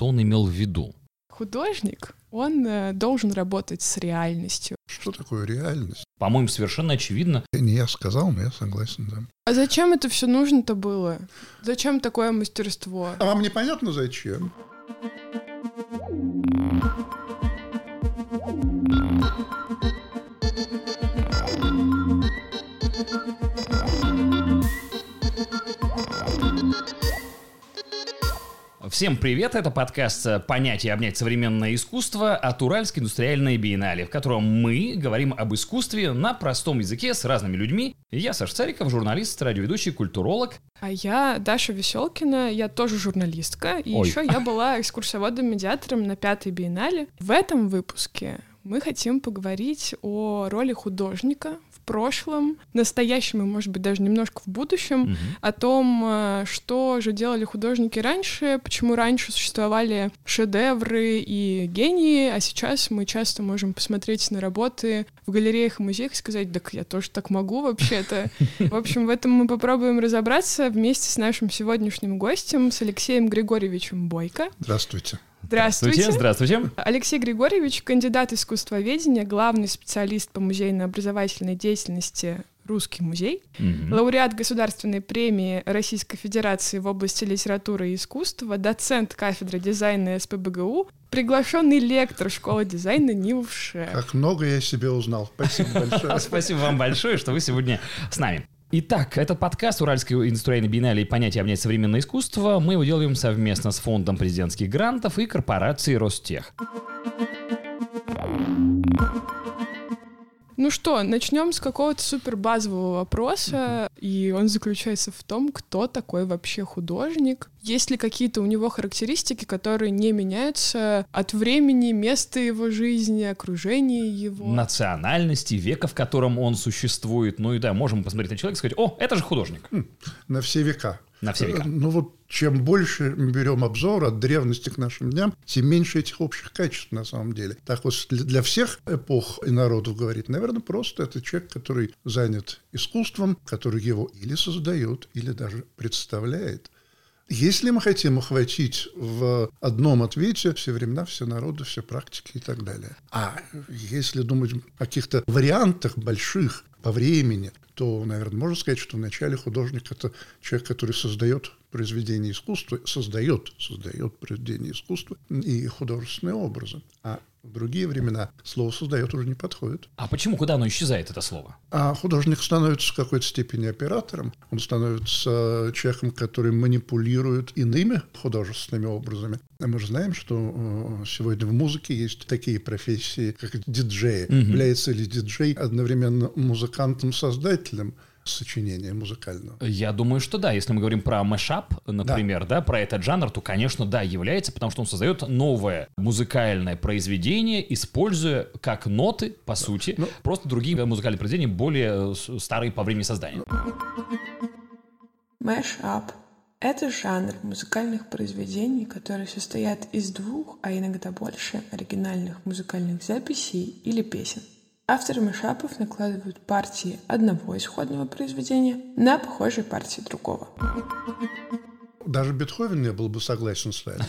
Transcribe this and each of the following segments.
что он имел в виду? Художник, он э, должен работать с реальностью. Что такое реальность? По-моему, совершенно очевидно. Не я сказал, но я согласен, да. А зачем это все нужно-то было? Зачем такое мастерство? А вам непонятно зачем? Всем привет, это подкаст «Понять и обнять современное искусство» от Уральской индустриальной биеннале, в котором мы говорим об искусстве на простом языке с разными людьми. Я Саша Цариков, журналист, радиоведущий, культуролог. А я Даша Веселкина, я тоже журналистка, и Ой. еще я была экскурсоводом-медиатором на пятой биеннале. В этом выпуске мы хотим поговорить о роли художника прошлом, настоящем и, может быть, даже немножко в будущем, Мгм. о том, э, что же делали художники раньше, почему раньше существовали шедевры и гении, а сейчас мы часто можем посмотреть на работы в галереях и музеях и сказать, так я тоже так могу вообще-то. В общем, в этом мы попробуем разобраться вместе с нашим сегодняшним гостем, с Алексеем Григорьевичем Бойко. Здравствуйте. Здравствуйте. Здравствуйте. Алексей Григорьевич, кандидат искусствоведения, главный специалист по музейно-образовательной деятельности «Русский музей», Мгм. лауреат Государственной премии Российской Федерации в области литературы и искусства, доцент кафедры дизайна СПБГУ, приглашенный лектор школы дизайна НИУШ. Как много я себе узнал. Спасибо большое. Спасибо вам большое, что вы сегодня с нами. Итак, этот подкаст Уральской индустриальной биеннале «Понятие обнять современное искусство» мы его делаем совместно с Фондом президентских грантов и корпорацией Ростех. Ну что, начнем с какого-то супер базового вопроса, и он заключается в том, кто такой вообще художник. Есть ли какие-то у него характеристики, которые не меняются от времени, места его жизни, окружения его? Национальности, века, в котором он существует. Ну и да, можем посмотреть на человека и сказать, о, это же художник. На все века. На все века. Ну вот чем больше мы берем обзор от древности к нашим дням, тем меньше этих общих качеств на самом деле. Так вот для- всех эпох и народов говорить, наверное, просто это человек, который занят искусством, который его или создает, или даже представляет. Если мы хотим охватить в одном ответе все времена, все народы, все практики и так далее. А если думать о каких-то вариантах больших по времени, то, наверное, можно сказать, что вначале художник – это человек, который создает произведение искусства, создает, создает произведение искусства и художественные образы. А в другие времена слово «создает» уже не подходит. А почему, куда оно исчезает, это слово? А художник становится в какой-то степени оператором, он становится человеком, который манипулирует иными художественными образами. А мы же знаем, что э, сегодня в музыке есть такие профессии, как диджеи. Мгм. Является ли диджей одновременно музыкантом-создателем сочинения музыкального? Я думаю, что да. Если мы говорим про мэшап, например, да. про этот жанр, то, конечно, да, является, потому что он создает новое музыкальное произведение, используя как ноты, по сути, Ну- просто другие музыкальные произведения, более э, старые по времени создания. Мэш-ап – это жанр музыкальных произведений, которые состоят из двух, а иногда больше оригинальных музыкальных записей или песен. Авторы мэшапов накладывают партии одного исходного произведения на похожие партии другого. Даже Бетховен не был бы согласен с вами,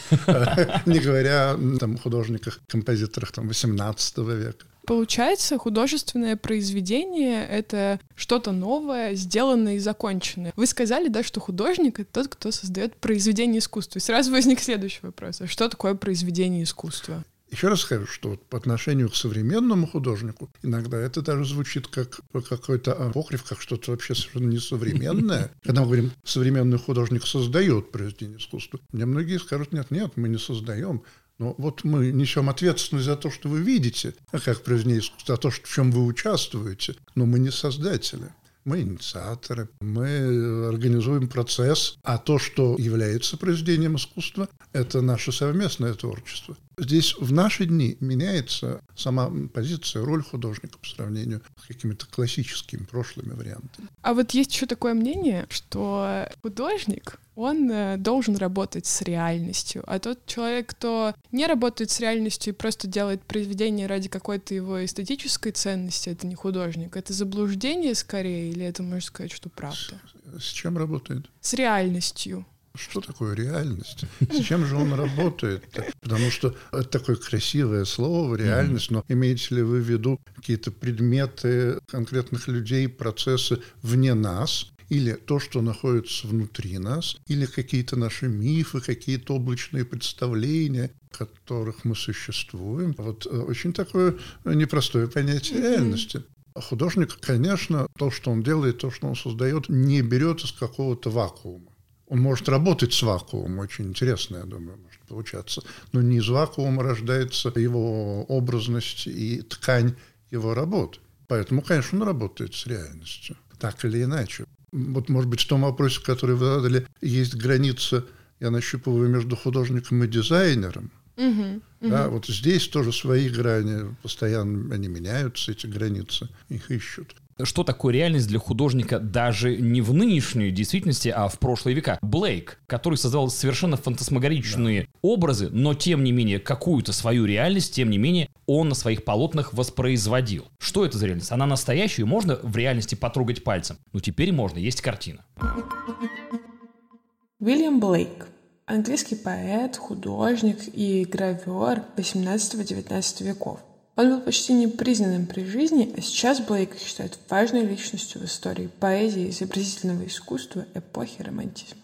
не говоря о там, художниках, композиторах там, 18 века. Получается, художественное произведение — это что-то новое, сделанное и законченное. Вы сказали, да, что художник — это тот, кто создает произведение искусства. И сразу возник следующий вопрос. А что такое произведение искусства? Еще раз скажу, что вот по отношению к современному художнику иногда это даже звучит как какой-то апокриф, как что-то вообще совершенно несовременное. Когда мы говорим, современный художник создает произведение искусства, мне многие скажут, нет, нет, мы не создаем. Но вот мы несем ответственность за то, что вы видите, а как произведение искусства, за то, в чем вы участвуете. Но мы не создатели. Мы инициаторы, мы организуем процесс, а то, что является произведением искусства, это наше совместное творчество. Здесь в наши дни меняется сама позиция, роль художника по сравнению с какими-то классическими прошлыми вариантами. А вот есть еще такое мнение, что художник, он э, должен работать с реальностью, а тот человек, кто не работает с реальностью и просто делает произведение ради какой-то его эстетической ценности, это не художник, это заблуждение скорее, или это можно сказать, что правда? С чем работает? С реальностью. Что такое реальность? С чем же он работает? Потому что это такое красивое слово «реальность», но имеете ли вы в виду какие-то предметы конкретных людей, процессы вне нас, или то, что находится внутри нас, или какие-то наши мифы, какие-то облачные представления, в которых мы существуем. Вот э, очень такое непростое понятие реальности. Художник, конечно, то, что он делает, то, что он создает, не берет из какого-то вакуума. Он может работать с вакуумом, очень интересно, я думаю, может получаться. Но не из вакуума рождается его образность и ткань его работ. Поэтому, конечно, он работает с реальностью, так или иначе. Вот, может быть, в том вопросе, который вы задали, есть граница, я нащупываю между художником и дизайнером. Угу, да, вот здесь тоже свои грани, постоянно они меняются, эти границы, их ищут что такое реальность для художника даже не в нынешней действительности, а в прошлые века. Блейк, который создавал совершенно фантасмагоричные да. образы, но тем не менее какую-то свою реальность, тем не менее он на своих полотнах воспроизводил. Что это за реальность? Она настоящая, можно в реальности потрогать пальцем. Но теперь можно, есть картина. Уильям Блейк английский поэт, художник и гравер 18-19 веков. Он был почти непризнанным при жизни, а сейчас Блейка считают важной личностью в истории поэзии и изобразительного искусства эпохи романтизма.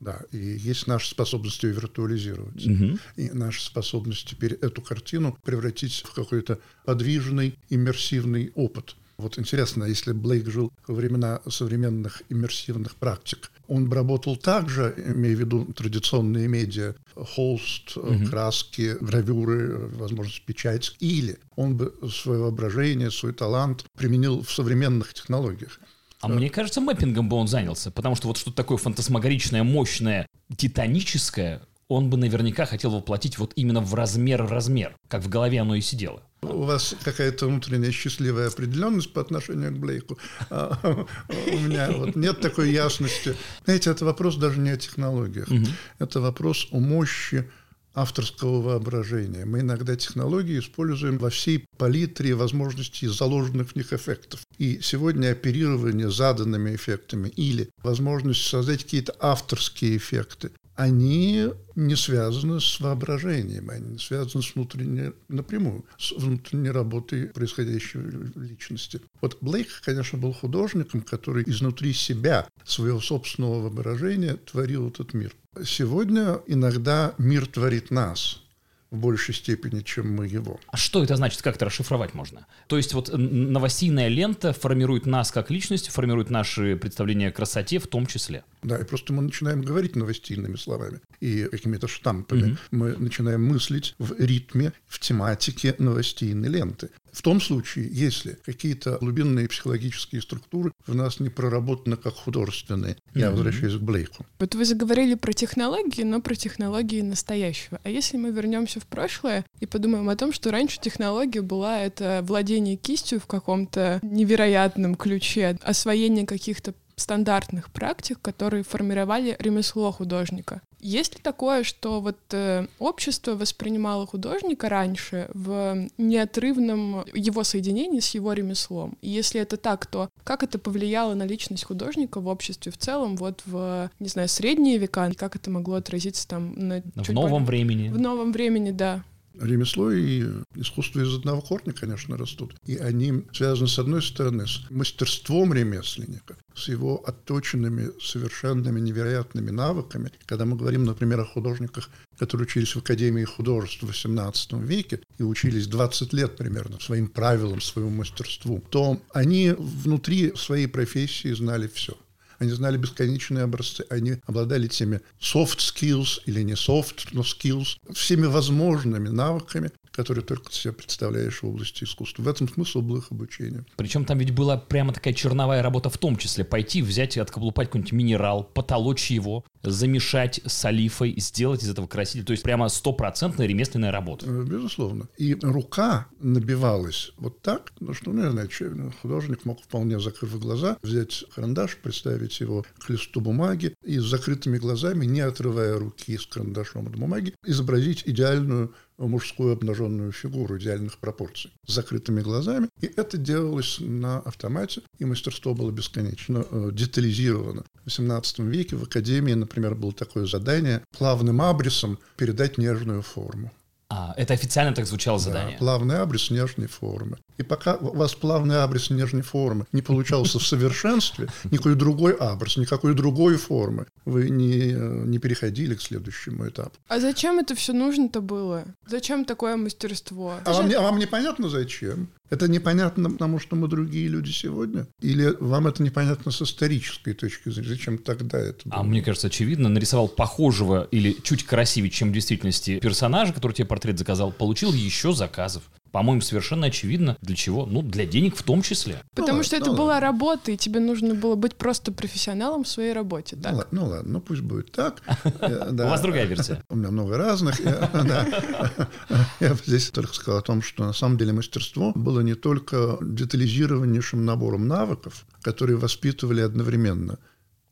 Да, и есть наша способность ее виртуализировать. Угу. И наша способность теперь эту картину превратить в какой-то подвижный, иммерсивный опыт – вот интересно, если Блейк жил во времена современных иммерсивных практик, он бы работал также, имея в виду традиционные медиа, холст, угу. краски, гравюры, возможность печать, или он бы свое воображение, свой талант применил в современных технологиях. А мне кажется, мэппингом бы он занялся, потому что вот что-то такое фантасмагоричное, мощное, титаническое, он бы наверняка хотел воплотить вот именно в размер-размер, как в голове оно и сидело. У вас какая-то внутренняя счастливая определенность по отношению к Блейку. А, у меня вот нет такой ясности. Знаете, это вопрос даже не о технологиях. Угу. Это вопрос о мощи авторского воображения. Мы иногда технологии используем во всей палитре возможностей заложенных в них эффектов. И сегодня оперирование заданными эффектами или возможность создать какие-то авторские эффекты они не связаны с воображением, они не связаны с внутренней, напрямую, с внутренней работой происходящей личности. Вот Блейк, конечно, был художником, который изнутри себя, своего собственного воображения творил этот мир. Сегодня иногда мир творит нас – в большей степени, чем мы его. А что это значит, как это расшифровать можно? То есть вот новостейная лента формирует нас как личность, формирует наши представления о красоте в том числе. Да, и просто мы начинаем говорить новостейными словами и какими-то штампами. Угу. Мы начинаем мыслить в ритме, в тематике новостейной ленты. В том случае, если какие-то глубинные психологические структуры в нас не проработаны как художественные, mm-hmm. я возвращаюсь к Блейку. Вот вы заговорили про технологии, но про технологии настоящего. А если мы вернемся в прошлое и подумаем о том, что раньше технология была это владение кистью в каком-то невероятном ключе, освоение каких-то стандартных практик, которые формировали ремесло художника. Есть ли такое, что вот э, общество воспринимало художника раньше в неотрывном его соединении с его ремеслом? И если это так, то как это повлияло на личность художника в обществе в целом, вот в, не знаю, средние века, как это могло отразиться там на... В новом более... времени. В новом времени, да ремесло и искусство из одного корня, конечно, растут. И они связаны, с одной стороны, с мастерством ремесленника, с его отточенными, совершенными, невероятными навыками. Когда мы говорим, например, о художниках, которые учились в Академии художеств в XVIII веке и учились 20 лет примерно своим правилам, своему мастерству, то они внутри своей профессии знали все. Они знали бесконечные образцы, они обладали теми soft skills или не soft, но skills, всеми возможными навыками, которые только себе представляешь в области искусства. В этом смысл был их обучения. Причем там ведь была прямо такая черновая работа в том числе. Пойти, взять и откоплупать какой-нибудь минерал, потолочь его, замешать с олифой, сделать из этого краситель. То есть прямо стопроцентная ремесленная работа. Э, безусловно. И рука набивалась вот так, ну что, знаю, ну, художник мог вполне, закрыв глаза, взять карандаш, представить его к листу бумаги и с закрытыми глазами, не отрывая руки с карандашом от бумаги, изобразить идеальную мужскую обнаженную фигуру идеальных пропорций с закрытыми глазами. И это делалось на автомате, и мастерство было бесконечно э, детализировано. В XVIII веке в Академии, например, было такое задание плавным абрисом передать нежную форму. А, это официально так звучало задание? Да, плавный абрис нежной формы. И пока у вас плавный абрис нежной формы не получался в совершенстве, никакой другой абрис, никакой другой формы, вы не, не переходили к следующему этапу. А зачем это все нужно-то было? Зачем такое мастерство? А вам, а вам непонятно зачем? Это непонятно, потому что мы другие люди сегодня? Или вам это непонятно с исторической точки зрения? Зачем тогда это было? А мне кажется, очевидно, нарисовал похожего или чуть красивее, чем в действительности персонажа, который тебе портрет заказал, получил еще заказов. По-моему, совершенно очевидно, для чего. Ну, для денег в том числе. Потому ну, что ладно, это ну, была ладно. работа, и тебе нужно было быть просто профессионалом в своей работе. Так? Ну, ладно, ну ладно, ну пусть будет так. У вас другая версия. У меня много разных. Я здесь только сказал о том, что на самом деле мастерство было не только детализированнейшим набором навыков, которые воспитывали одновременно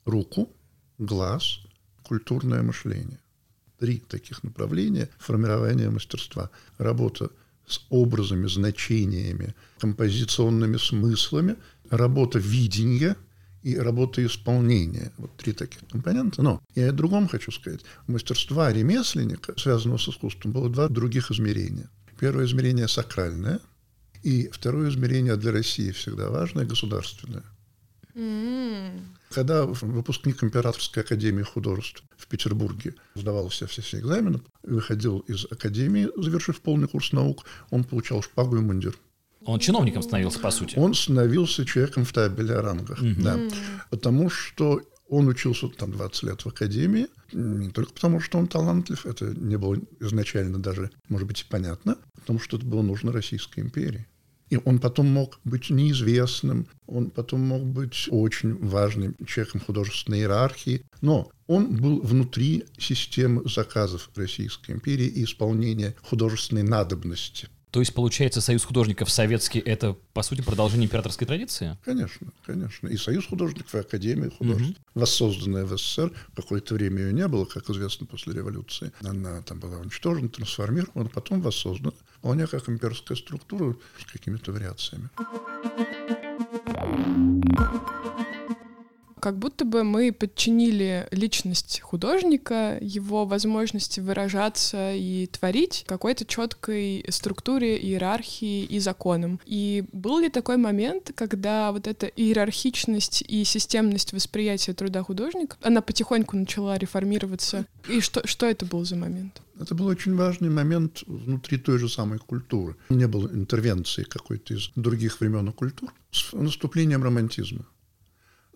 руку, глаз, культурное мышление. Три таких направления формирования мастерства. Работа с образами, значениями, композиционными смыслами, работа видения и работа исполнения. Вот три таких компонента. Но я о другом хочу сказать. У мастерства ремесленника, связанного с искусством, было два других измерения. Первое измерение сакральное, и второе измерение для России всегда важное, государственное. Mm. Когда выпускник Императорской академии художеств в Петербурге сдавал все, все, все экзамены, выходил из академии, завершив полный курс наук, он получал шпагу и мундир. Он чиновником становился, по сути. Он становился человеком в табеле о рангах, mm да. Потому что он учился там 20 лет в академии, не только потому, что он талантлив, это не было изначально даже, может быть, и понятно, потому что это было нужно Российской империи. И он потом мог быть неизвестным, он потом мог быть очень важным человеком художественной иерархии, но он был внутри системы заказов Российской империи и исполнения художественной надобности. То есть, получается, Союз художников советский — это, по сути, продолжение императорской традиции? Конечно, конечно. И Союз художников, и Академия художеств, угу. воссозданная в СССР. Какое-то время ее не было, как известно, после революции. Она там была уничтожена, трансформирована, потом воссоздана. Вполне как имперская структура с какими-то вариациями как будто бы мы подчинили личность художника, его возможности выражаться и творить какой-то четкой структуре, иерархии и законам. И был ли такой момент, когда вот эта иерархичность и системность восприятия труда художника, она потихоньку начала реформироваться? И что, что это был за момент? Это был очень важный момент внутри той же самой культуры. Не было интервенции какой-то из других времен и культур с наступлением романтизма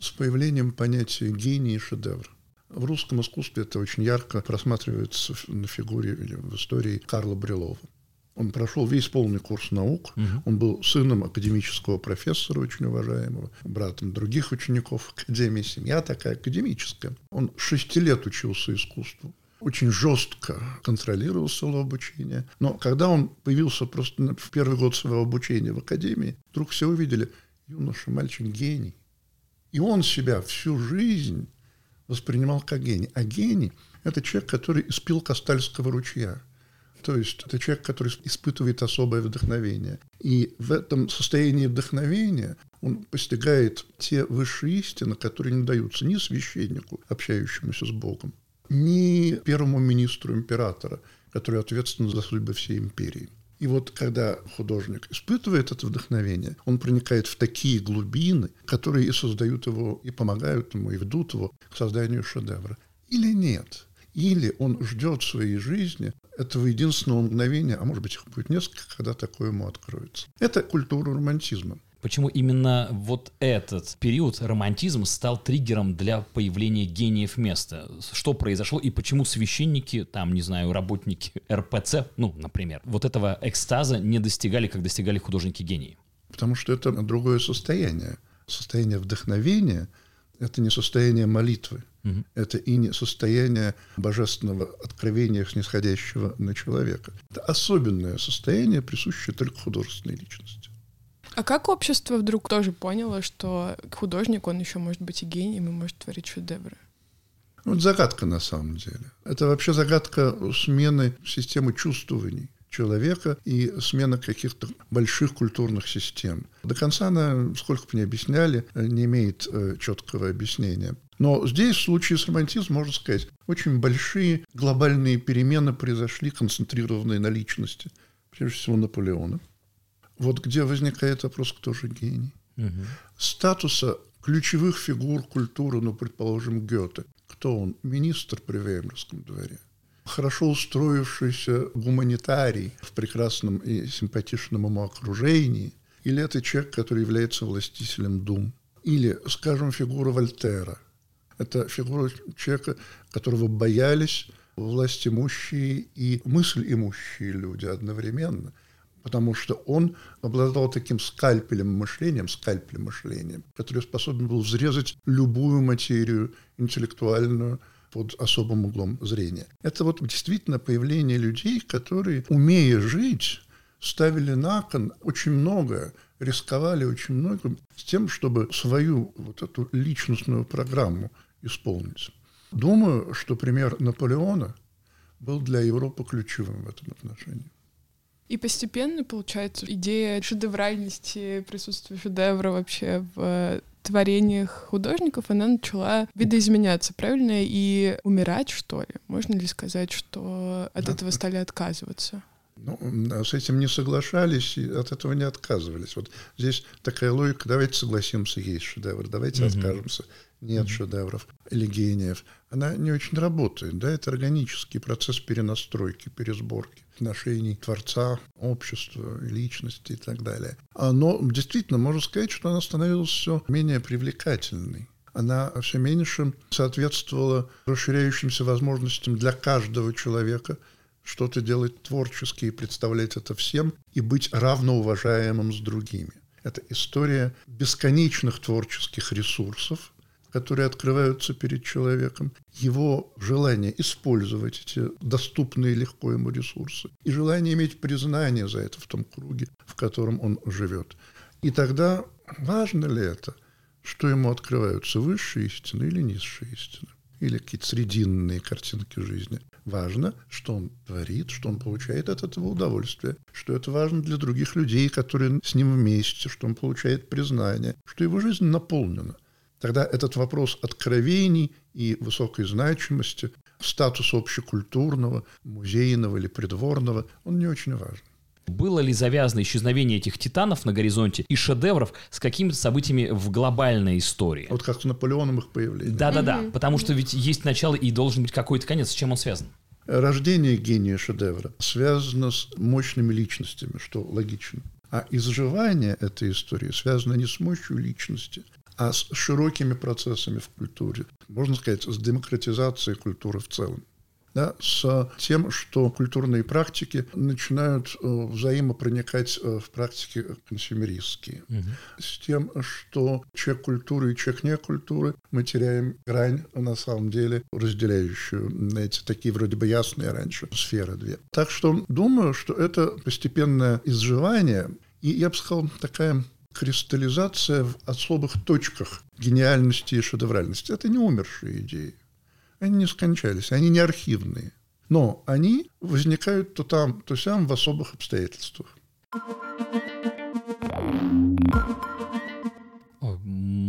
с появлением понятия гений и шедевр. В русском искусстве это очень ярко просматривается на фигуре или в истории Карла Брилова. Он прошел весь полный курс наук. Угу. Он был сыном академического профессора, очень уважаемого, братом других учеников Академии. Семья такая академическая. Он шести лет учился искусству очень жестко контролировал свое обучение. Но когда он появился просто в первый год своего обучения в академии, вдруг все увидели, юноша, мальчик гений. И он себя всю жизнь воспринимал как гений. А гений – это человек, который испил Кастальского ручья. То есть это человек, который испытывает особое вдохновение. И в этом состоянии вдохновения он постигает те высшие истины, которые не даются ни священнику, общающемуся с Богом, ни первому министру императора, который ответственен за судьбы всей империи. И вот когда художник испытывает это вдохновение, он проникает в такие глубины, которые и создают его, и помогают ему, и ведут его к созданию шедевра. Или нет. Или он ждет в своей жизни этого единственного мгновения, а может быть их будет несколько, когда такое ему откроется. Это культура романтизма. Почему именно вот этот период романтизм стал триггером для появления гениев места? Что произошло и почему священники, там, не знаю, работники РПЦ, ну, например, вот этого экстаза не достигали, как достигали художники-гении? Потому что это другое состояние. Состояние вдохновения – Это не состояние молитвы. Мгм. Это и не состояние божественного откровения, снисходящего на человека. Это особенное состояние, присущее только художественной личности. А как общество вдруг тоже поняло, что художник, он еще может быть и гением и может творить шедевры? Вот загадка на самом деле. Это вообще загадка смены системы чувствований человека и смена каких-то больших культурных систем. До конца она, сколько бы ни объясняли, не имеет э, четкого объяснения. Но здесь, в случае с романтизмом, можно сказать, очень большие глобальные перемены произошли, концентрированные на личности. Прежде всего, Наполеона. Вот где возникает вопрос, кто же гений Мгм. статуса ключевых фигур культуры, ну, предположим, Гёте. Кто он? Министр при Веймарском дворе. Хорошо устроившийся гуманитарий в прекрасном и симпатичном ему окружении. Или это человек, который является властителем дум. Или, скажем, фигура Вольтера. Это фигура человека, которого боялись власть имущие и мысль имущие люди одновременно потому что он обладал таким скальпелем мышлением, скальпелем мышлением, который способен был взрезать любую материю интеллектуальную под особым углом зрения. Это вот действительно появление людей, которые, умея жить, ставили на кон очень многое, рисковали очень много с тем, чтобы свою вот эту личностную программу исполнить. Думаю, что пример Наполеона был для Европы ключевым в этом отношении. И постепенно, получается, идея шедевральности, присутствия шедевра вообще в творениях художников, она начала видоизменяться, правильно? И умирать, что ли? Можно ли сказать, что от этого стали отказываться? Ну, с этим не соглашались и от этого не отказывались. Вот здесь такая логика, давайте согласимся, есть шедевр, давайте Мгм. откажемся, нет шедевров или гениев. Она не очень работает, да, это органический процесс перенастройки, пересборки отношений творца, общества, личности и так далее. Но действительно, можно сказать, что она становилась все менее привлекательной. Она все меньше соответствовала расширяющимся возможностям для каждого человека что-то делать творчески и представлять это всем, и быть равноуважаемым с другими. Это история бесконечных творческих ресурсов, которые открываются перед человеком, его желание использовать эти доступные легко ему ресурсы и желание иметь признание за это в том круге, в котором он живет. И тогда важно ли это, что ему открываются высшие истины или низшие истины, или какие-то срединные картинки жизни. Важно, что он творит, что он получает от этого удовольствие, что это важно для других людей, которые с ним вместе, что он получает признание, что его жизнь наполнена. Тогда этот вопрос откровений и высокой значимости, статуса общекультурного, музейного или придворного, он не очень важен. Было ли завязано исчезновение этих титанов на горизонте и шедевров с какими-то событиями в глобальной истории? Вот как с Наполеоном их появление. Да-да-да, потому что ведь есть начало и должен быть какой-то конец. С чем он связан? Рождение гения шедевра связано с мощными личностями, что логично. А изживание этой истории связано не с мощью личности, а с широкими процессами в культуре. Можно сказать, с демократизацией культуры в целом. Да, с тем, что культурные практики начинают э, взаимопроникать э, в практики консюмеристские. С тем, что человек культуры и человек не культуры, мы теряем грань, на самом деле, разделяющую эти такие вроде бы ясные раньше сферы две. Так что думаю, что это постепенное изживание, и я бы сказал, такая кристаллизация в особых точках гениальности и шедевральности. Это не умершие идеи. Они не скончались, они не архивные. Но они возникают то там, то сям в особых обстоятельствах.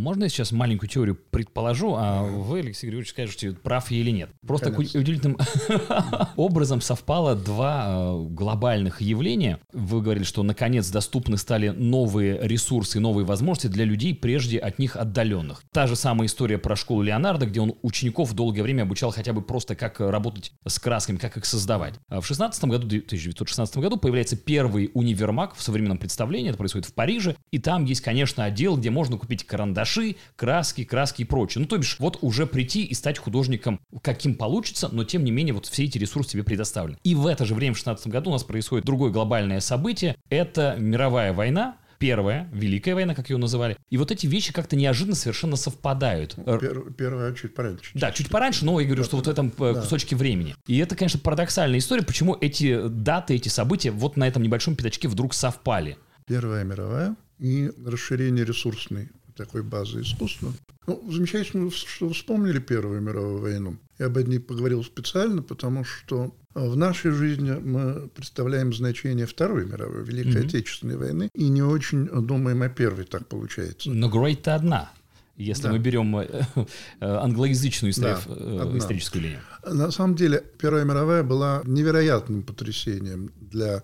Можно я сейчас маленькую теорию предположу, а вы, Алексей Григорьевич, скажете, прав я или нет? Просто Конечно. удивительным образом совпало два э, глобальных явления. Вы говорили, что наконец доступны стали новые ресурсы, новые возможности для людей, прежде от них отдаленных. Та же самая история про школу Леонардо, где он учеников долгое время обучал хотя бы просто как работать с красками, как их создавать. А в 16 году, 1916 году появляется первый универмаг в современном представлении, это происходит в Париже, и там есть, конечно, отдел, где можно купить карандаши, краски, краски и прочее. Ну, то бишь, вот уже прийти и стать художником, каким получится, но тем не менее вот все эти ресурсы тебе предоставлены. И в это же время, в 16 году, у нас происходит другое глобальное событие. Это мировая война, Первая, Великая война, как ее называли. И вот эти вещи как-то неожиданно совершенно совпадают. Пер, первая чуть пораньше. Да, чуть пораньше, но я говорю, что вот в этом э, да. кусочке времени. И это, конечно, парадоксальная история, почему эти даты, эти события вот на этом небольшом пятачке вдруг совпали. Первая мировая и расширение ресурсной такой базы искусства. Ну, замечательно, что вспомнили Первую мировую войну. Я об ней поговорил специально, потому что в нашей жизни мы представляем значение Второй мировой, Великой mm-hmm. Отечественной войны, и не очень думаем о Первой, так получается. Но Great-то одна если да. мы берем э, э, англоязычную историю, да, историческую линию. На самом деле, Первая мировая была невероятным потрясением для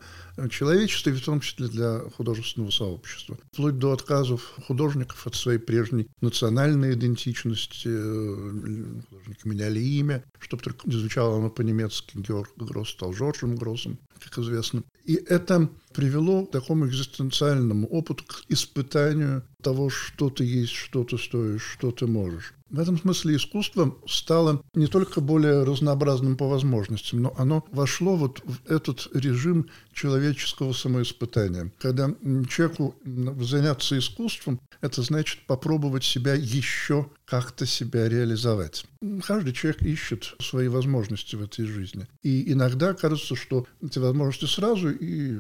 человечества, и в том числе для художественного сообщества. Вплоть до отказов художников от своей прежней национальной идентичности. Э, художник меняли имя, чтобы только звучало оно по-немецки. Георг Гросс стал Жоржем Гроссом, как известно. И это привело к такому экзистенциальному опыту, к испытанию того, что ты есть, что ты стоишь, что ты можешь. В этом смысле искусство стало не только более разнообразным по возможностям, но оно вошло вот в этот режим человеческого самоиспытания. Когда человеку заняться искусством, это значит попробовать себя еще как-то себя реализовать. Каждый человек ищет свои возможности в этой жизни. И иногда кажется, что эти возможности сразу и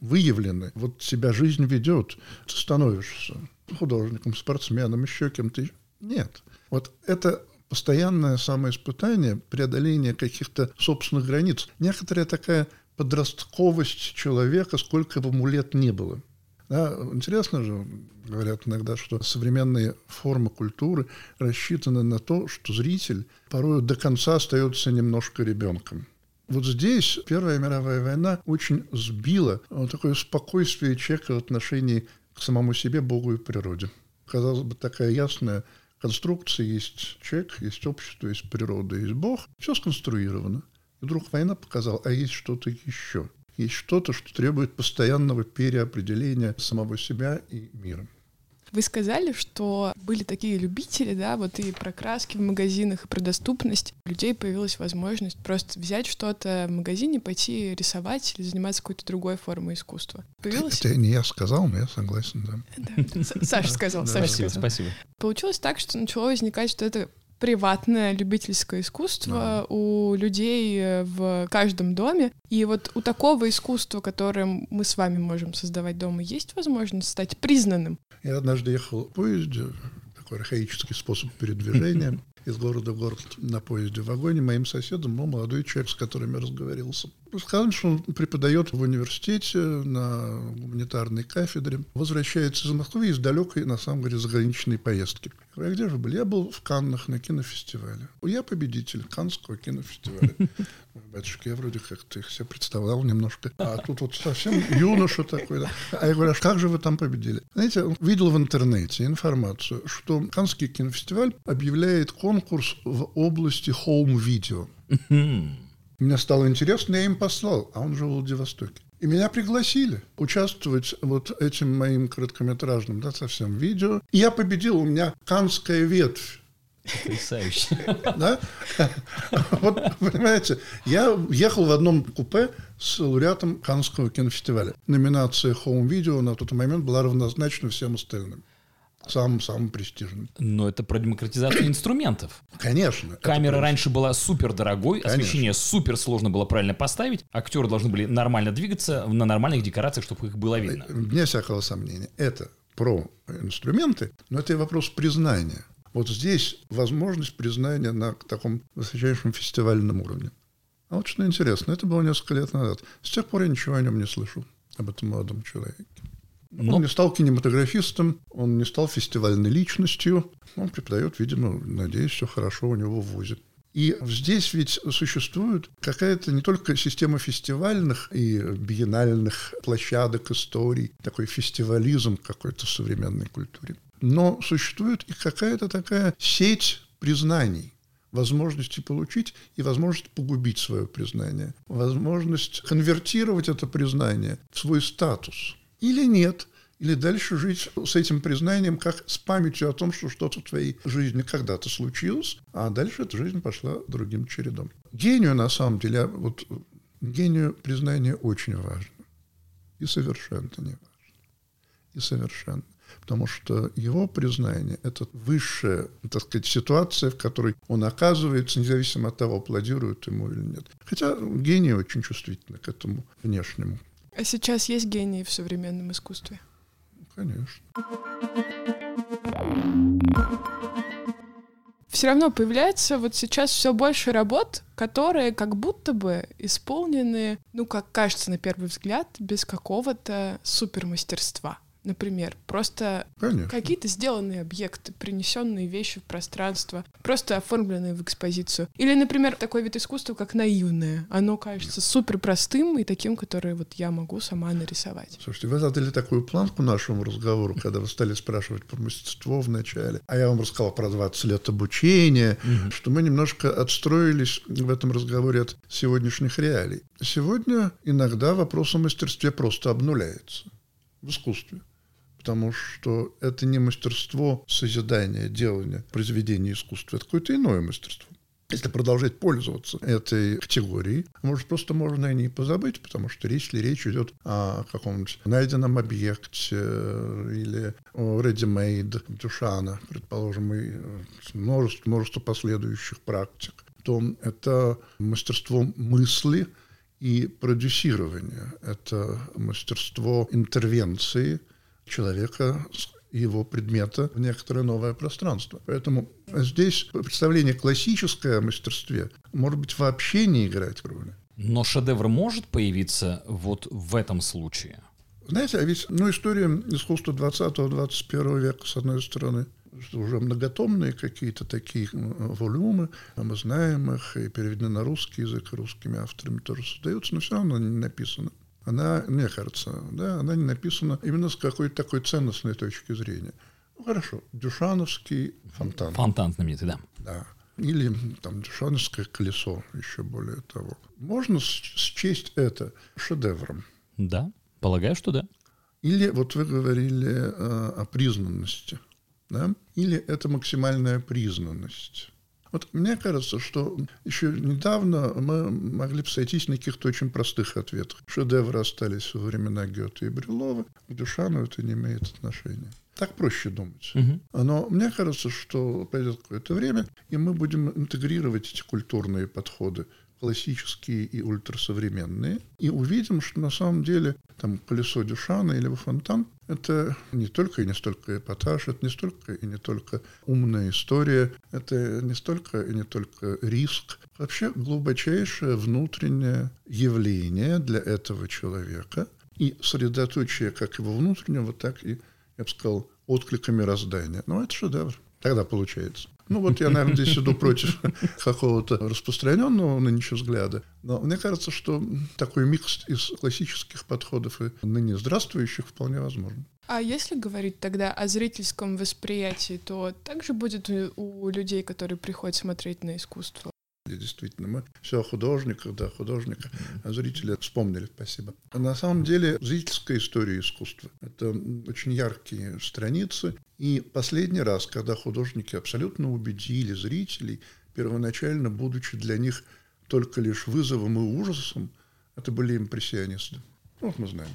выявлены. Вот себя жизнь ведет, ты становишься художником, спортсменом, еще кем-то. Нет. Вот это постоянное самоиспытание, преодоление каких-то собственных границ, некоторая такая подростковость человека, сколько бы ему лет не было. Да, интересно же, говорят иногда, что современные формы культуры рассчитаны на то, что зритель порой до конца остается немножко ребенком. Вот здесь Первая мировая война очень сбила такое спокойствие человека в отношении к самому себе, Богу и природе. Казалось бы, такая ясная конструкция, есть человек, есть общество, есть природа, есть Бог. Все сконструировано. И вдруг война показала, а есть что-то еще. Есть что-то, что требует постоянного переопределения самого себя и мира. Вы сказали, что были такие любители, да, вот и про краски в магазинах, и про доступность. У людей появилась возможность просто взять что-то в магазине, пойти рисовать или заниматься какой-то другой формой искусства. Появилось... Это не я сказал, но я согласен, да. Саша сказал, Саша Спасибо, спасибо. Получилось так, что начало возникать, что это приватное любительское искусство да. у людей э, в каждом доме. И вот у такого искусства, которое мы с вами можем создавать дома, есть возможность стать признанным? Я однажды ехал в поезде, такой архаический способ передвижения, из города в город на поезде в вагоне. Моим соседом был молодой человек, с которым я разговаривался. Сказали, что он преподает в университете на гуманитарной кафедре. Возвращается из Москвы из далекой, на самом деле, заграничной поездки. Я а где же вы были? Я был в Каннах на кинофестивале. Я победитель Каннского кинофестиваля. Батюшки, я вроде как-то их себе представлял немножко. А тут вот совсем юноша такой. Да. А я говорю, а как же вы там победили? Знаете, видел в интернете информацию, что Каннский кинофестиваль объявляет конкурс в области хоум-видео. Мне стало интересно, я им послал, а он же в Владивостоке. И меня пригласили участвовать вот этим моим короткометражным, да, совсем видео. И я победил, у меня канская ветвь. Потрясающе. Да? Вот, понимаете, я ехал в одном купе с лауреатом Канского кинофестиваля. Номинация Home Video на тот момент была равнозначна всем остальным самым-самым престижным. Но это про демократизацию инструментов. Конечно. Камера раньше была супер дорогой, освещение супер сложно было правильно поставить, актеры должны были нормально двигаться на нормальных декорациях, чтобы их было видно. Вне всякого сомнения. Это про инструменты, но это и вопрос признания. Вот здесь возможность признания на таком высочайшем фестивальном уровне. А вот что интересно, это было несколько лет назад. С тех пор я ничего о нем не слышал, об этом молодом человеке. Но... Он не стал кинематографистом, он не стал фестивальной личностью. Он преподает, видимо, надеюсь, все хорошо у него в ВУЗе. И здесь ведь существует какая-то не только система фестивальных и биеннальных площадок, историй, такой фестивализм какой-то в современной культуре, но существует и какая-то такая сеть признаний, возможности получить и возможность погубить свое признание, возможность конвертировать это признание в свой статус – или нет, или дальше жить с этим признанием, как с памятью о том, что что-то в твоей жизни когда-то случилось, а дальше эта жизнь пошла другим чередом. Гению, на самом деле, вот гению признание очень важно и совершенно не важно. и совершенны. Потому что его признание – это высшая, так сказать, ситуация, в которой он оказывается, независимо от того, аплодируют ему или нет. Хотя гений очень чувствительны к этому внешнему. А сейчас есть гении в современном искусстве? Конечно. Все равно появляется вот сейчас все больше работ, которые как будто бы исполнены, ну, как кажется на первый взгляд, без какого-то супермастерства например, просто Конечно. какие-то сделанные объекты, принесенные вещи в пространство, просто оформленные в экспозицию. Или, например, такой вид искусства, как наивное. Оно кажется супер простым и таким, которое вот я могу сама нарисовать. Слушайте, вы задали такую планку нашему разговору, когда вы стали спрашивать про мастерство вначале, а я вам рассказал про 20 лет обучения, mm что мы немножко отстроились в этом разговоре от сегодняшних реалий. Сегодня иногда вопрос о мастерстве просто обнуляется в искусстве потому что это не мастерство созидания, делания произведения искусства, это какое-то иное мастерство. Если продолжать пользоваться этой категорией, может, просто можно о ней позабыть, потому что если речь идет о каком-нибудь найденном объекте или о ready-made Дюшана, предположим, и множество, множество последующих практик, то это мастерство мысли и продюсирования, это мастерство интервенции, человека, его предмета в некоторое новое пространство. Поэтому здесь представление классическое о мастерстве может быть вообще не играть роли. Но шедевр может появиться вот в этом случае? Знаете, а ведь ну, история искусства 20-21 века, с одной стороны, что уже многотомные какие-то такие волюмы, а мы знаем их и переведены на русский язык, русскими авторами тоже создаются, но все равно не написано она, мне кажется, да, она не написана именно с какой-то такой ценностной точки зрения. Ну, хорошо, Дюшановский фонтан. Фонтан знаменитый, да. Да. Или там Дюшановское колесо, еще более того. Можно счесть это шедевром? Да, полагаю, что да. Или вот вы говорили э, о признанности, да? Или это максимальная признанность. Вот мне кажется, что еще недавно мы могли бы сойтись на каких-то очень простых ответах. Шедевры остались во времена Гёте и Брюлова, к Дюшану это не имеет отношения. Так проще думать. Угу. Но мне кажется, что пройдет какое-то время, и мы будем интегрировать эти культурные подходы классические и ультрасовременные, и увидим, что на самом деле там колесо Дюшана или фонтан — это не только и не столько эпатаж, это не столько и не только умная история, это не столько и не только риск. Вообще глубочайшее внутреннее явление для этого человека и средоточие как его внутреннего, так и, я бы сказал, отклика мироздания. Но это шедевр. Тогда получается. Ну вот я, наверное, здесь иду против какого-то распространенного нынче взгляда. Но мне кажется, что такой микс из классических подходов и ныне здравствующих вполне возможен. А если говорить тогда о зрительском восприятии, то также будет у людей, которые приходят смотреть на искусство Действительно, мы все о художниках, да, художниках, а зрители вспомнили, спасибо. На самом деле зрительская история искусства – это очень яркие страницы. И последний раз, когда художники абсолютно убедили зрителей, первоначально будучи для них только лишь вызовом и ужасом, это были импрессионисты. Ну, вот мы знаем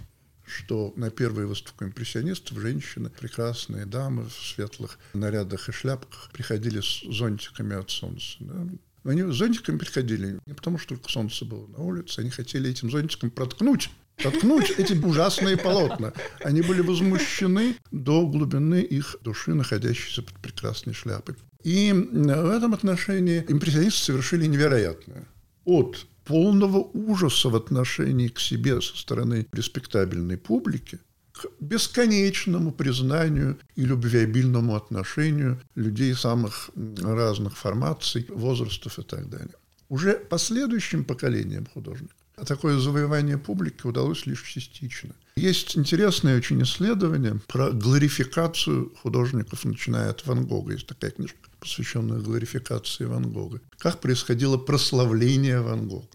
что на первые выставку импрессионистов женщины, прекрасные дамы в светлых нарядах и шляпках приходили с зонтиками от солнца. Да? Они зонтиками приходили не потому, что только солнце было на улице, они хотели этим зонтиком проткнуть проткнуть эти ужасные полотна. Они были возмущены до глубины их души, находящейся под прекрасной шляпой. И в этом отношении импрессионисты совершили невероятное. От полного ужаса в отношении к себе со стороны респектабельной публики к бесконечному признанию и любвеобильному отношению людей самых разных формаций, возрастов и так далее. Уже последующим поколениям художников такое завоевание публики удалось лишь частично. Есть интересное очень исследование про глорификацию художников, начиная от Ван Гога. Есть такая книжка, посвященная глорификации Ван Гога. Как происходило прославление Ван Гога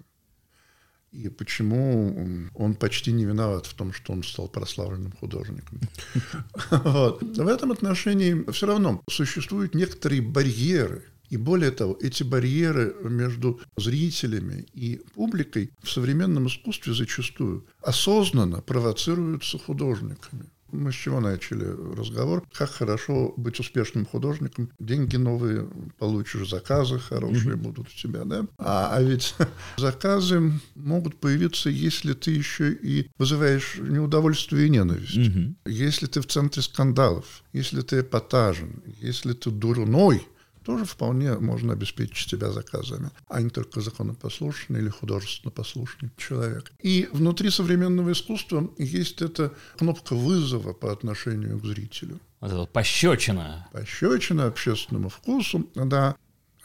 и почему он почти не виноват в том, что он стал прославленным художником. В этом отношении все равно существуют некоторые барьеры. И более того, эти барьеры между зрителями и публикой в современном искусстве зачастую осознанно провоцируются художниками. Мы с чего начали разговор? Как хорошо быть успешным художником. Деньги новые получишь, заказы хорошие mm-hmm. будут у тебя, да? А, а ведь заказы могут появиться, если ты еще и вызываешь неудовольствие и ненависть. Mm-hmm. Если ты в центре скандалов, если ты эпатажен, если ты дурной, тоже вполне можно обеспечить себя заказами, а не только законопослушный или художественно послушный человек. И внутри современного искусства есть эта кнопка вызова по отношению к зрителю. Вот это вот пощечина. Пощечина общественному вкусу, да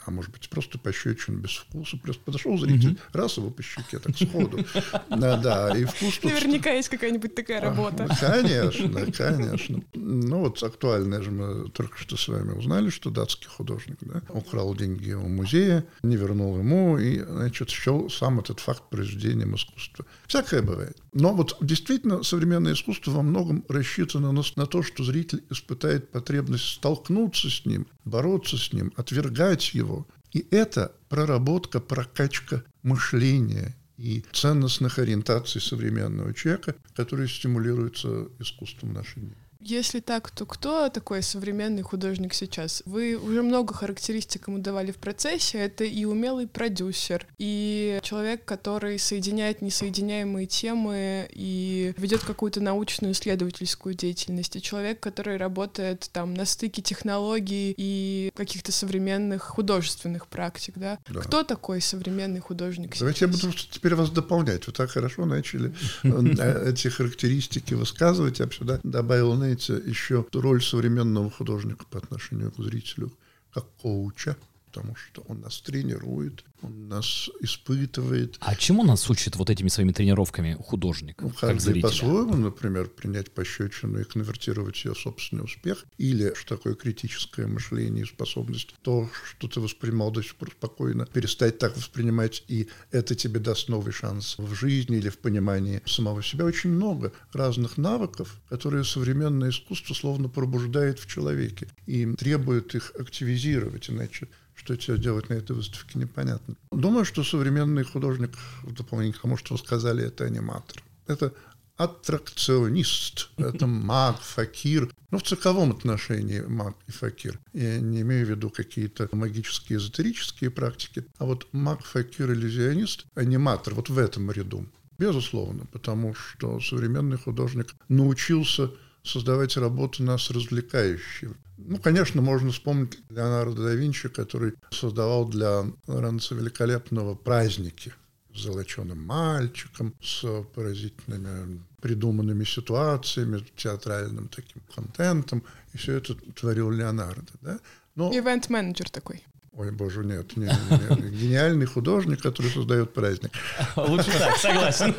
а может быть, просто пощечин без вкуса. Просто подошел зритель, mm-hmm. раз его по щеке, так сходу. Да, да, и вкус тут... Наверняка есть какая-нибудь такая работа. Конечно, конечно. Ну вот актуальная же мы только что с вами узнали, что датский художник да, украл деньги у музея, не вернул ему и, значит, счел сам этот факт произведением искусства. Всякое бывает. Но вот действительно современное искусство во многом рассчитано на, на то, что зритель испытает потребность столкнуться с ним, бороться с ним, отвергать его. И это проработка, прокачка мышления и ценностных ориентаций современного человека, которые стимулируются искусством нашей дни. Если так, то кто такой современный художник сейчас? Вы уже много характеристик ему давали в процессе. Это и умелый продюсер, и человек, который соединяет несоединяемые темы и ведет какую-то научную исследовательскую деятельность, и человек, который работает там на стыке технологий и каких-то современных художественных практик, да? да. Кто такой современный художник Давайте сейчас? я буду теперь вас дополнять. Вы так хорошо начали э, эти характеристики высказывать. Я бы сюда добавил на знаете, еще роль современного художника по отношению к зрителю, как коуча, потому что он нас тренирует, он нас испытывает. А чему нас учит вот этими своими тренировками художник? Ну, каждый по-своему, например, принять пощечину и конвертировать ее в собственный успех, или что такое критическое мышление и способность то, что ты воспринимал до сих пор спокойно, перестать так воспринимать, и это тебе даст новый шанс в жизни или в понимании самого себя. Очень много разных навыков, которые современное искусство словно пробуждает в человеке и требует их активизировать, иначе что тебе делать на этой выставке, непонятно. Думаю, что современный художник, в дополнение к тому, что вы сказали, это аниматор. Это аттракционист, это маг, факир. Ну, в цирковом отношении маг и факир. Я не имею в виду какие-то магические, эзотерические практики, а вот маг, факир, иллюзионист, аниматор, вот в этом ряду. Безусловно, потому что современный художник научился создавать работы нас развлекающие. Ну, конечно, можно вспомнить Леонардо да Винчи, который создавал для Лоренца великолепного праздники с золоченым мальчиком, с поразительными придуманными ситуациями, театральным таким контентом. И все это творил Леонардо. Да? Но... Ивент-менеджер такой. Ой, боже, нет, не, не, не. гениальный художник, который создает праздник. Лучше так, согласен.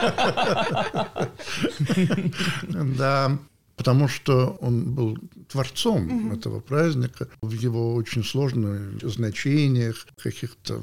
Да, потому что он был творцом угу. этого праздника в его очень сложных значениях, каких-то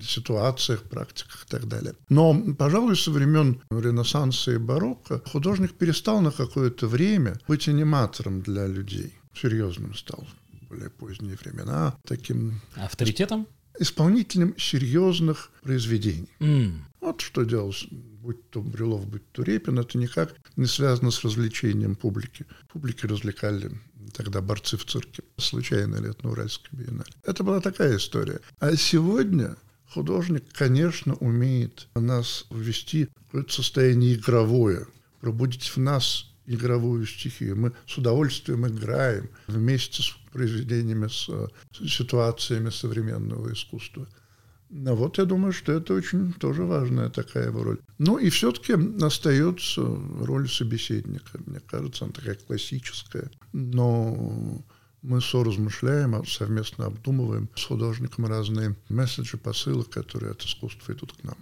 ситуациях, практиках и так далее. Но, пожалуй, со времен Ренессанса и барокко художник перестал на какое-то время быть аниматором для людей. Серьезным стал в более поздние времена. Таким... Авторитетом? Исполнителем серьезных произведений. Mm. Вот что делал будь то Брюлов, будь то Репин, это никак не связано с развлечением публики. Публики развлекали тогда борцы в цирке. Случайно лет на Уральской биеннале. Это была такая история. А сегодня художник, конечно, умеет нас ввести в какое-то состояние игровое, пробудить в нас игровую стихию. Мы с удовольствием играем вместе с произведениями, с ситуациями современного искусства. Ну вот я думаю, что это очень тоже важная такая его роль. Ну и все-таки остается роль собеседника. Мне кажется, она такая классическая. Но мы соразмышляем, а совместно обдумываем с художником разные месседжи, посылы, которые от искусства идут к нам.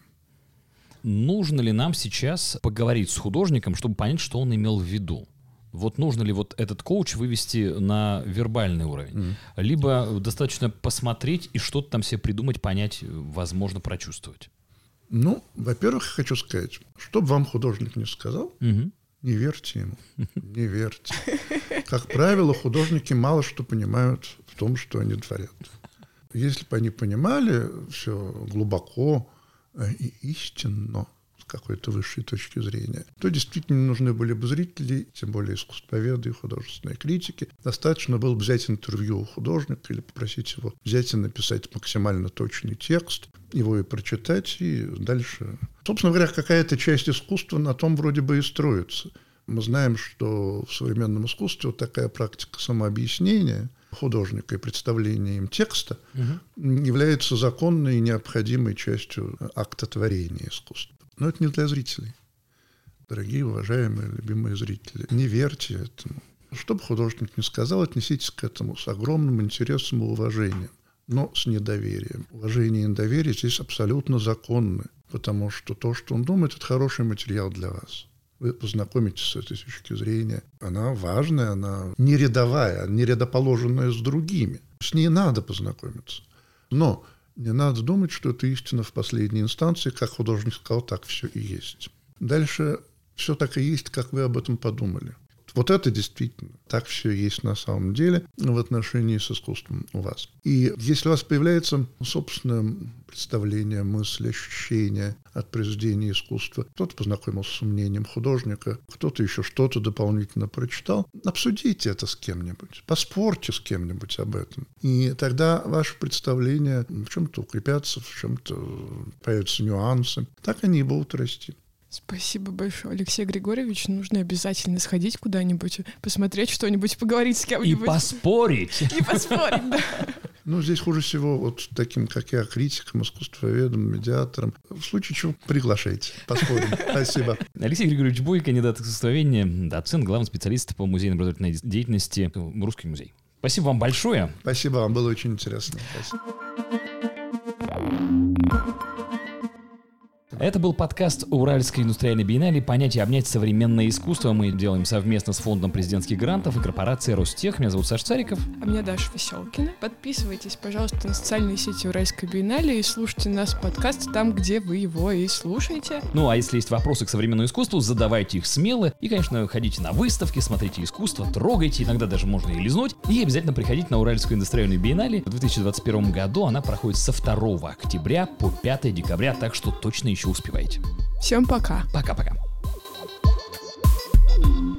Нужно ли нам сейчас поговорить с художником, чтобы понять, что он имел в виду? Вот нужно ли вот этот коуч вывести на вербальный уровень? Mm. Либо достаточно посмотреть и что-то там себе придумать, понять, возможно, прочувствовать? Ну, во-первых, хочу сказать, что бы вам художник не сказал, mm-hmm. не верьте ему, не верьте. Как правило, художники мало что понимают в том, что они творят. Если бы они понимали все глубоко и истинно, какой-то высшей точки зрения, то действительно нужны были бы зрители, тем более искусствоведы и художественные критики. Достаточно было бы взять интервью у художника или попросить его взять и написать максимально точный текст, его и прочитать, и дальше. Собственно говоря, какая-то часть искусства на том вроде бы и строится. Мы знаем, что в современном искусстве вот такая практика самообъяснения художника и представления им текста угу. является законной и необходимой частью акта творения искусства. Но это не для зрителей. Дорогие, уважаемые, любимые зрители, не верьте этому. Что бы художник ни сказал, отнеситесь к этому с огромным интересом и уважением, но с недоверием. Уважение и недоверие здесь абсолютно законны, потому что то, что он думает, это хороший материал для вас вы познакомитесь с этой точки зрения. Она важная, она не рядовая, рядоположенная с другими. С ней надо познакомиться. Но не надо думать, что это истина в последней инстанции, как художник сказал, так все и есть. Дальше все так и есть, как вы об этом подумали. Вот это действительно так все есть на самом деле в отношении с искусством у вас. И если у вас появляется собственное представление, мысль, ощущение от произведения искусства, кто-то познакомился с мнением художника, кто-то еще что-то дополнительно прочитал, обсудите это с кем-нибудь, поспорьте с кем-нибудь об этом. И тогда ваше представление в чем-то укрепятся, в чем-то появятся нюансы. Так они и будут расти. Спасибо большое, Алексей Григорьевич. Нужно обязательно сходить куда-нибудь, посмотреть что-нибудь, поговорить с кем-нибудь. И поспорить. И поспорить, да. Ну, здесь хуже всего вот таким, как я, критиком, искусствоведом, медиатором. В случае чего приглашайте, поспорим. Спасибо. Алексей Григорьевич Буй, кандидат искусствоведения, доцент, главный специалист по музейно-образовательной деятельности Русский музей. Спасибо вам большое. Спасибо вам, было очень интересно. Спасибо. Это был подкаст Уральской индустриальной биеннале «Понять и обнять современное искусство». Мы делаем совместно с Фондом президентских грантов и корпорацией Ростех. Меня зовут Саша Цариков. А меня Даша Веселкина. Подписывайтесь, пожалуйста, на социальные сети Уральской биеннале и слушайте нас подкаст там, где вы его и слушаете. Ну, а если есть вопросы к современному искусству, задавайте их смело. И, конечно, ходите на выставки, смотрите искусство, трогайте, иногда даже можно и лизнуть. И обязательно приходите на Уральскую индустриальную биеннале. В 2021 году она проходит со 2 октября по 5 декабря, так что точно еще еще успеваете. Всем пока. Пока-пока. thank you